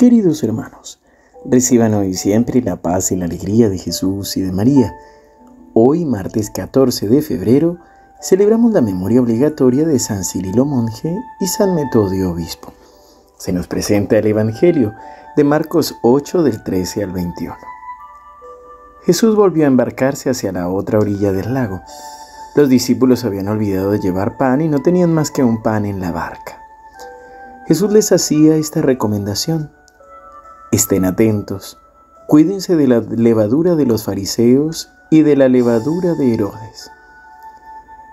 Queridos hermanos, reciban hoy siempre la paz y la alegría de Jesús y de María. Hoy, martes 14 de febrero, celebramos la memoria obligatoria de San Cirilo Monje y San Metodio Obispo. Se nos presenta el Evangelio de Marcos 8 del 13 al 21. Jesús volvió a embarcarse hacia la otra orilla del lago. Los discípulos habían olvidado llevar pan y no tenían más que un pan en la barca. Jesús les hacía esta recomendación. Estén atentos, cuídense de la levadura de los fariseos y de la levadura de Herodes.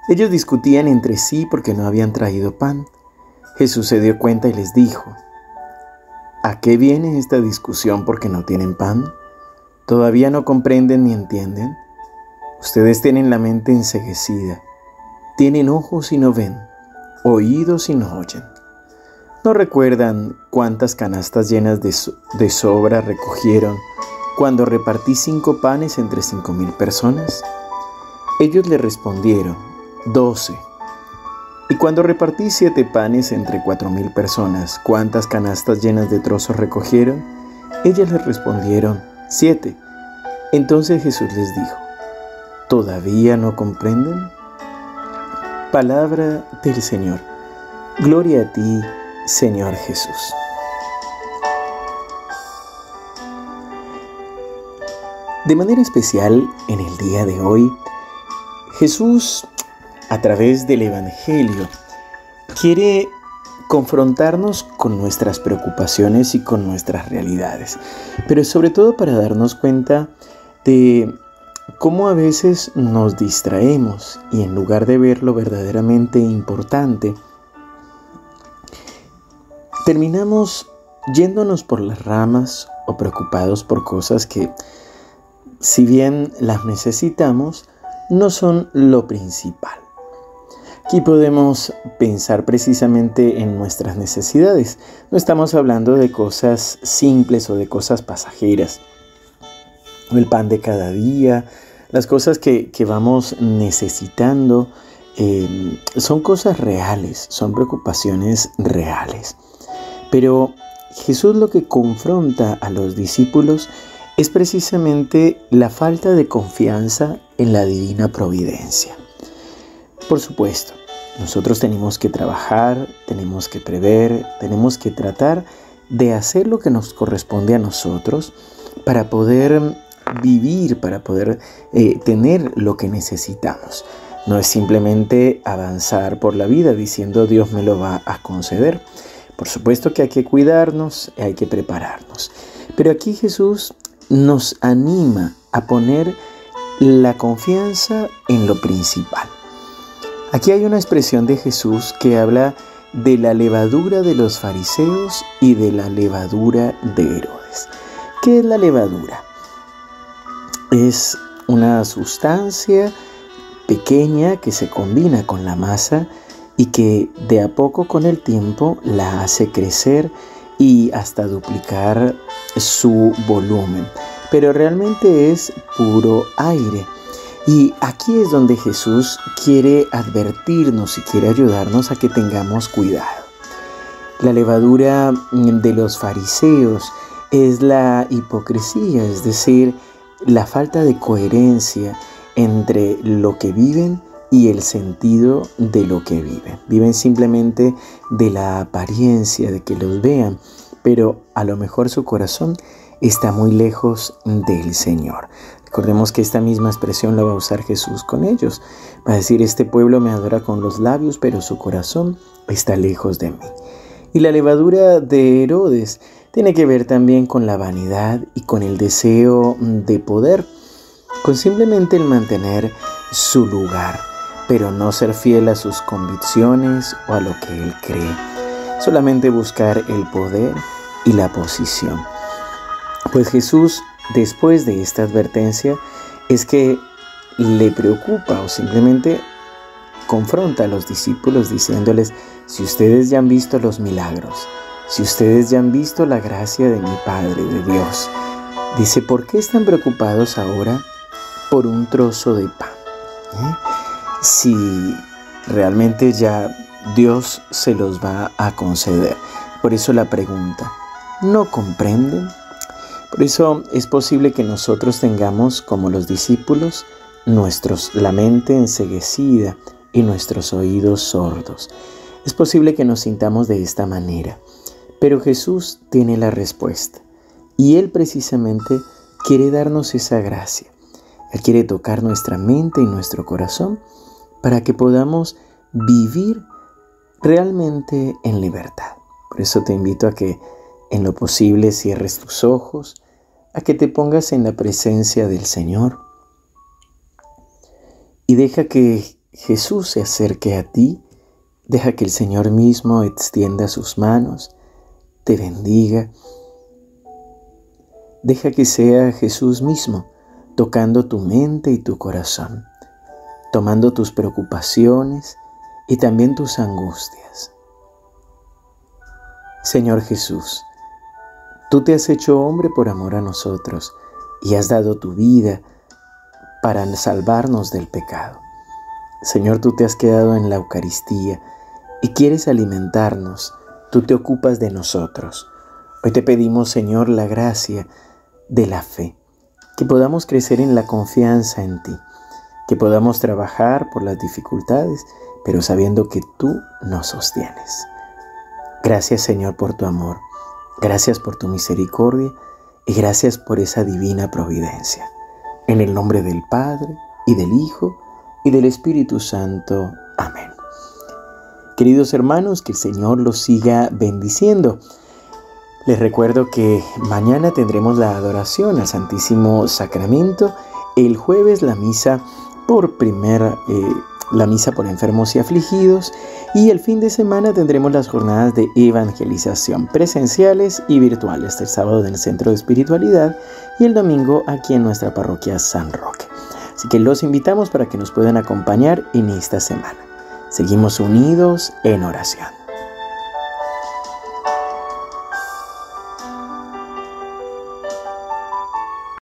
Ellos discutían entre sí porque no habían traído pan. Jesús se dio cuenta y les dijo, ¿A qué viene esta discusión porque no tienen pan? ¿Todavía no comprenden ni entienden? Ustedes tienen la mente enseguecida, tienen ojos y no ven, oídos y no oyen. ¿No recuerdan cuántas canastas llenas de, sobra recogieron cuando repartí cinco panes entre cinco mil personas? Ellos le respondieron, doce. Y cuando repartí siete panes entre cuatro mil personas, ¿cuántas canastas llenas de trozos recogieron? Ellas le respondieron, siete. Entonces Jesús les dijo, ¿todavía no comprenden? Palabra del Señor. Gloria a ti, Señor Jesús. De manera especial, en el día de hoy, Jesús, a través del Evangelio, quiere confrontarnos con nuestras preocupaciones y con nuestras realidades, pero sobre todo para darnos cuenta de cómo a veces nos distraemos y en lugar de ver lo verdaderamente importante, terminamos yéndonos por las ramas o preocupados por cosas que, si bien las necesitamos, no son lo principal. Aquí podemos pensar precisamente en nuestras necesidades. No estamos hablando de cosas simples o de cosas pasajeras. El pan de cada día, las cosas que, vamos necesitando, eh, son cosas reales, son preocupaciones reales. Pero Jesús lo que confronta a los discípulos es precisamente la falta de confianza en la divina providencia. Por supuesto, nosotros tenemos que trabajar, tenemos que prever, tenemos que tratar de hacer lo que nos corresponde a nosotros para poder vivir, para poder eh, tener lo que necesitamos. No es simplemente avanzar por la vida diciendo Dios me lo va a conceder. Por supuesto que hay que cuidarnos, hay que prepararnos. Pero aquí Jesús nos anima a poner la confianza en lo principal. Aquí hay una expresión de Jesús que habla de la levadura de los fariseos y de la levadura de Herodes. ¿Qué es la levadura? Es una sustancia pequeña que se combina con la masa y que de a poco con el tiempo la hace crecer y hasta duplicar su volumen. Pero realmente es puro aire. Y aquí es donde Jesús quiere advertirnos y quiere ayudarnos a que tengamos cuidado. La levadura de los fariseos es la hipocresía, es decir, la falta de coherencia entre lo que viven y el sentido de lo que viven. Viven simplemente de la apariencia, de que los vean, pero a lo mejor su corazón está muy lejos del Señor. Recordemos que esta misma expresión la va a usar Jesús con ellos. Va a decir, este pueblo me adora con los labios, pero su corazón está lejos de mí. Y la levadura de Herodes tiene que ver también con la vanidad y con el deseo de poder, con simplemente el mantener su lugar pero no ser fiel a sus convicciones o a lo que él cree. Solamente buscar el poder y la posición. Pues Jesús, después de esta advertencia, es que le preocupa o simplemente confronta a los discípulos diciéndoles, si ustedes ya han visto los milagros, si ustedes ya han visto la gracia de mi Padre, de Dios, dice, ¿por qué están preocupados ahora por un trozo de pan? ¿Eh? Si realmente ya Dios se los va a conceder. Por eso la pregunta, no comprenden. Por eso es posible que nosotros tengamos, como los discípulos, nuestros, la mente enseguecida y nuestros oídos sordos. Es posible que nos sintamos de esta manera, pero Jesús tiene la respuesta y Él precisamente quiere darnos esa gracia. Él quiere tocar nuestra mente y nuestro corazón para que podamos vivir realmente en libertad. Por eso te invito a que en lo posible cierres tus ojos, a que te pongas en la presencia del Señor y deja que Jesús se acerque a ti, deja que el Señor mismo extienda sus manos, te bendiga, deja que sea Jesús mismo tocando tu mente y tu corazón, tomando tus preocupaciones y también tus angustias. Señor Jesús, Tú te has hecho hombre por amor a nosotros y has dado tu vida para salvarnos del pecado. Señor, tú te has quedado en la Eucaristía y quieres alimentarnos. Tú te ocupas de nosotros. Hoy te pedimos, Señor, la gracia de la fe, que podamos crecer en la confianza en ti, que podamos trabajar por las dificultades, pero sabiendo que tú nos sostienes. Gracias, Señor, por tu amor. Gracias por tu misericordia y gracias por esa divina providencia. En el nombre del Padre y del Hijo y del Espíritu Santo. Amén. Queridos hermanos, que el Señor los siga bendiciendo. Les recuerdo que mañana tendremos la adoración al Santísimo Sacramento, el jueves la misa por primera eh, la misa por enfermos y afligidos y el fin de semana tendremos las jornadas de evangelización presenciales y virtuales el sábado en el Centro de Espiritualidad y el domingo aquí en nuestra parroquia San Roque. Así que los invitamos para que nos puedan acompañar en esta semana. Seguimos unidos en oración.